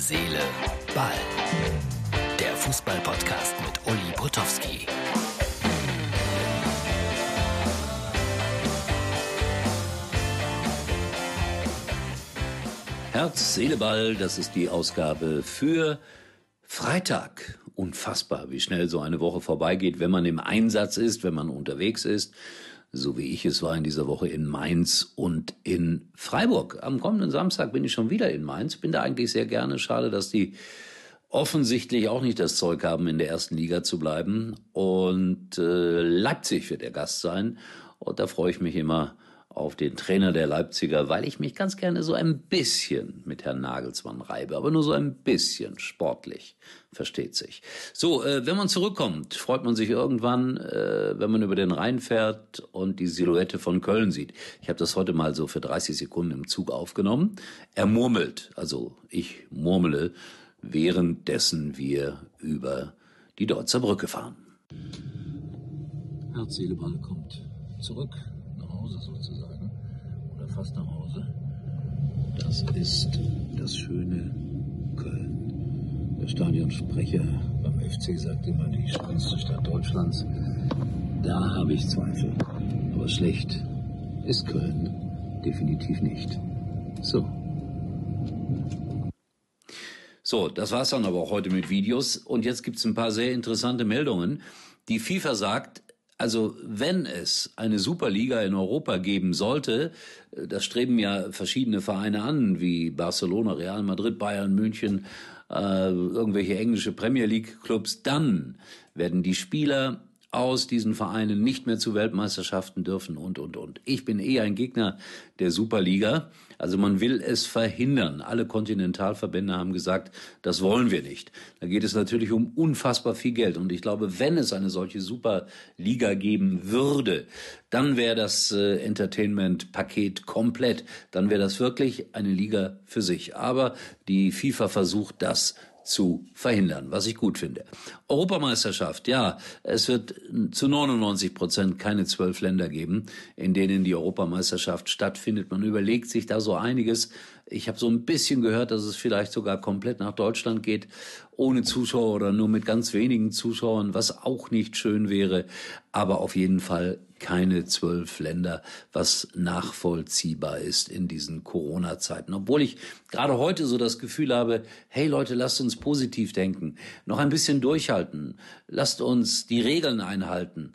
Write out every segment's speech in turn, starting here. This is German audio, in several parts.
Seele, Ball. Der Fußball-Podcast mit Uli Potowski. Herz, Seele, Ball, das ist die Ausgabe für Freitag. Unfassbar, wie schnell so eine Woche vorbeigeht, wenn man im Einsatz ist, wenn man unterwegs ist so wie ich es war in dieser Woche in Mainz und in Freiburg. Am kommenden Samstag bin ich schon wieder in Mainz, bin da eigentlich sehr gerne. Schade, dass die offensichtlich auch nicht das Zeug haben, in der ersten Liga zu bleiben. Und äh, Leipzig wird der Gast sein. Und da freue ich mich immer auf den Trainer der Leipziger, weil ich mich ganz gerne so ein bisschen mit Herrn Nagelsmann reibe, aber nur so ein bisschen sportlich, versteht sich. So, äh, wenn man zurückkommt, freut man sich irgendwann, äh, wenn man über den Rhein fährt und die Silhouette von Köln sieht. Ich habe das heute mal so für 30 Sekunden im Zug aufgenommen. Er murmelt, also ich murmele, währenddessen wir über die Deutzer Brücke fahren. Herz, Seele, Ball kommt zurück Hause sozusagen oder fast nach Hause. Das ist das schöne Köln. Der Stadionsprecher beim FC sagt immer die schönste Stadt Deutschlands. Da habe ich Zweifel. Aber schlecht ist Köln definitiv nicht. So. So, das war's dann aber auch heute mit Videos. Und jetzt gibt's ein paar sehr interessante Meldungen. Die FIFA sagt, also wenn es eine Superliga in Europa geben sollte, äh, das streben ja verschiedene Vereine an, wie Barcelona, Real Madrid, Bayern, München, äh, irgendwelche englische Premier League Clubs, dann werden die Spieler aus diesen Vereinen nicht mehr zu Weltmeisterschaften dürfen und, und, und. Ich bin eher ein Gegner der Superliga. Also man will es verhindern. Alle Kontinentalverbände haben gesagt, das wollen wir nicht. Da geht es natürlich um unfassbar viel Geld. Und ich glaube, wenn es eine solche Superliga geben würde, dann wäre das äh, Entertainment-Paket komplett. Dann wäre das wirklich eine Liga für sich. Aber die FIFA versucht das zu verhindern, was ich gut finde. Europameisterschaft, ja, es wird zu 99 Prozent keine zwölf Länder geben, in denen die Europameisterschaft stattfindet. Man überlegt sich da so einiges. Ich habe so ein bisschen gehört, dass es vielleicht sogar komplett nach Deutschland geht, ohne Zuschauer oder nur mit ganz wenigen Zuschauern, was auch nicht schön wäre, aber auf jeden Fall keine zwölf Länder, was nachvollziehbar ist in diesen Corona-Zeiten. Obwohl ich gerade heute so das Gefühl habe, hey Leute, lasst uns positiv denken, noch ein bisschen durchhalten, lasst uns die Regeln einhalten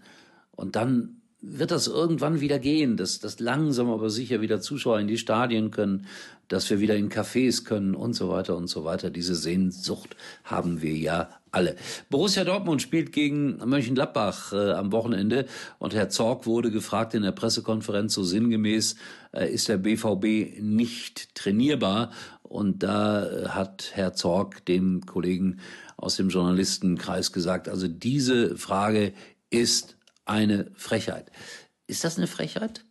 und dann wird das irgendwann wieder gehen, dass, dass langsam aber sicher wieder Zuschauer in die Stadien können, dass wir wieder in Cafés können und so weiter und so weiter. Diese Sehnsucht haben wir ja alle. Borussia Dortmund spielt gegen Mönchengladbach äh, am Wochenende und Herr Zorg wurde gefragt in der Pressekonferenz so sinngemäß, äh, ist der BVB nicht trainierbar? Und da äh, hat Herr Zorg dem Kollegen aus dem Journalistenkreis gesagt, also diese Frage ist eine Frechheit. Ist das eine Frechheit?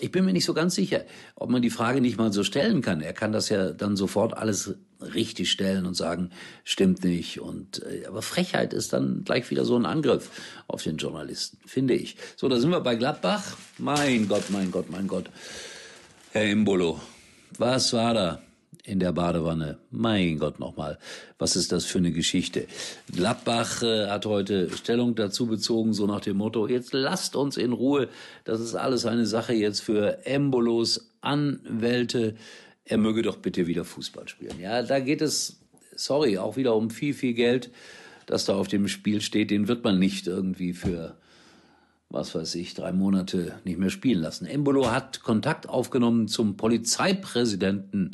Ich bin mir nicht so ganz sicher, ob man die Frage nicht mal so stellen kann. Er kann das ja dann sofort alles richtig stellen und sagen, stimmt nicht. Und äh, aber Frechheit ist dann gleich wieder so ein Angriff auf den Journalisten, finde ich. So, da sind wir bei Gladbach. Mein Gott, mein Gott, mein Gott. Herr Imbolo, was war da? In der Badewanne. Mein Gott nochmal, was ist das für eine Geschichte? Gladbach äh, hat heute Stellung dazu bezogen, so nach dem Motto, jetzt lasst uns in Ruhe, das ist alles eine Sache jetzt für Embolos Anwälte. Er möge doch bitte wieder Fußball spielen. Ja, da geht es, sorry, auch wieder um viel, viel Geld, das da auf dem Spiel steht. Den wird man nicht irgendwie für was weiß ich, drei Monate nicht mehr spielen lassen. Embolo hat Kontakt aufgenommen zum Polizeipräsidenten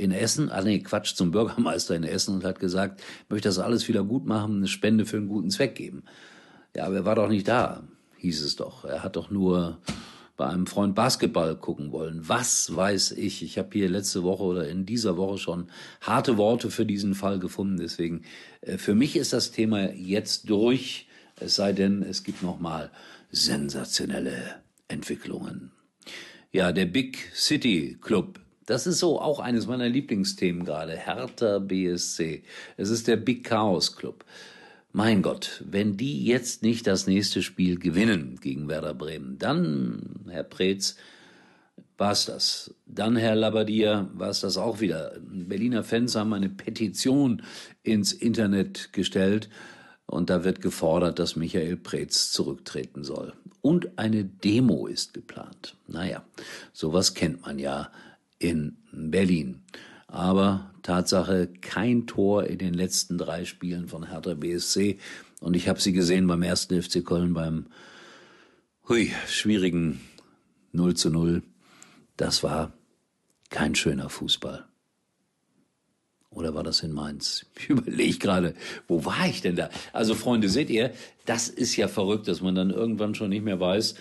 in Essen, ah nee, Quatsch, zum Bürgermeister in Essen und hat gesagt, möchte das alles wieder gut machen, eine Spende für einen guten Zweck geben. Ja, aber er war doch nicht da, hieß es doch. Er hat doch nur bei einem Freund Basketball gucken wollen. Was weiß ich? Ich habe hier letzte Woche oder in dieser Woche schon harte Worte für diesen Fall gefunden. Deswegen, äh, für mich ist das Thema jetzt durch. Es sei denn, es gibt noch mal sensationelle Entwicklungen. Ja, der Big City Club das ist so auch eines meiner Lieblingsthemen gerade. Hertha BSC. Es ist der Big Chaos Club. Mein Gott, wenn die jetzt nicht das nächste Spiel gewinnen gegen Werder Bremen, dann, Herr Preetz, war es das. Dann, Herr Labadier, war es das auch wieder. Berliner Fans haben eine Petition ins Internet gestellt und da wird gefordert, dass Michael Preetz zurücktreten soll. Und eine Demo ist geplant. Naja, sowas kennt man ja in Berlin. Aber Tatsache, kein Tor in den letzten drei Spielen von Hertha BSC. Und ich habe sie gesehen beim ersten FC Köln beim hui, schwierigen 0 zu 0 das war kein schöner Fußball. Oder war das in Mainz? Ich überlege gerade, wo war ich denn da? Also Freunde, seht ihr, das ist ja verrückt, dass man dann irgendwann schon nicht mehr weiß,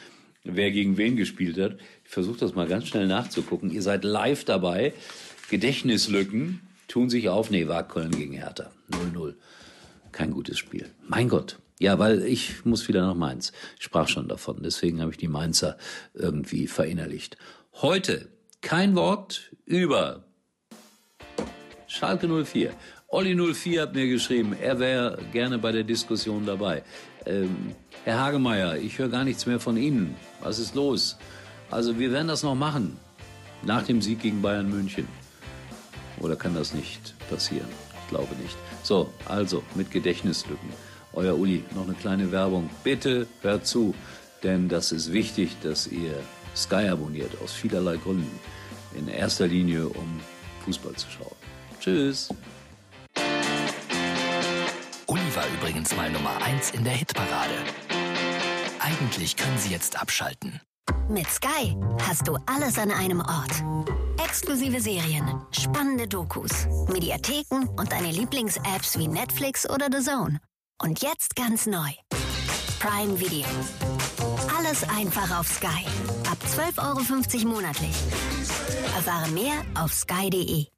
wer gegen wen gespielt hat. Ich versuche das mal ganz schnell nachzugucken. Ihr seid live dabei. Gedächtnislücken tun sich auf. Nee, war Köln gegen Hertha. 0-0. Kein gutes Spiel. Mein Gott. Ja, weil ich muss wieder nach Mainz. Ich sprach schon davon. Deswegen habe ich die Mainzer irgendwie verinnerlicht. Heute kein Wort über Schalke 04. Olli 04 hat mir geschrieben, er wäre gerne bei der Diskussion dabei. Ähm, Herr Hagemeier, ich höre gar nichts mehr von Ihnen. Was ist los? Also wir werden das noch machen. Nach dem Sieg gegen Bayern München. Oder kann das nicht passieren? Ich glaube nicht. So, also mit Gedächtnislücken. Euer Uli, noch eine kleine Werbung. Bitte hört zu, denn das ist wichtig, dass ihr Sky abonniert, aus vielerlei Gründen. In erster Linie, um Fußball zu schauen. Tschüss. Uli war übrigens mal Nummer 1 in der Hitparade. Eigentlich können Sie jetzt abschalten. Mit Sky hast du alles an einem Ort. Exklusive Serien, spannende Dokus, Mediatheken und deine Lieblings-Apps wie Netflix oder The Zone. Und jetzt ganz neu. Prime Video. Alles einfach auf Sky. Ab 12,50 Euro monatlich. Erfahre mehr auf sky.de.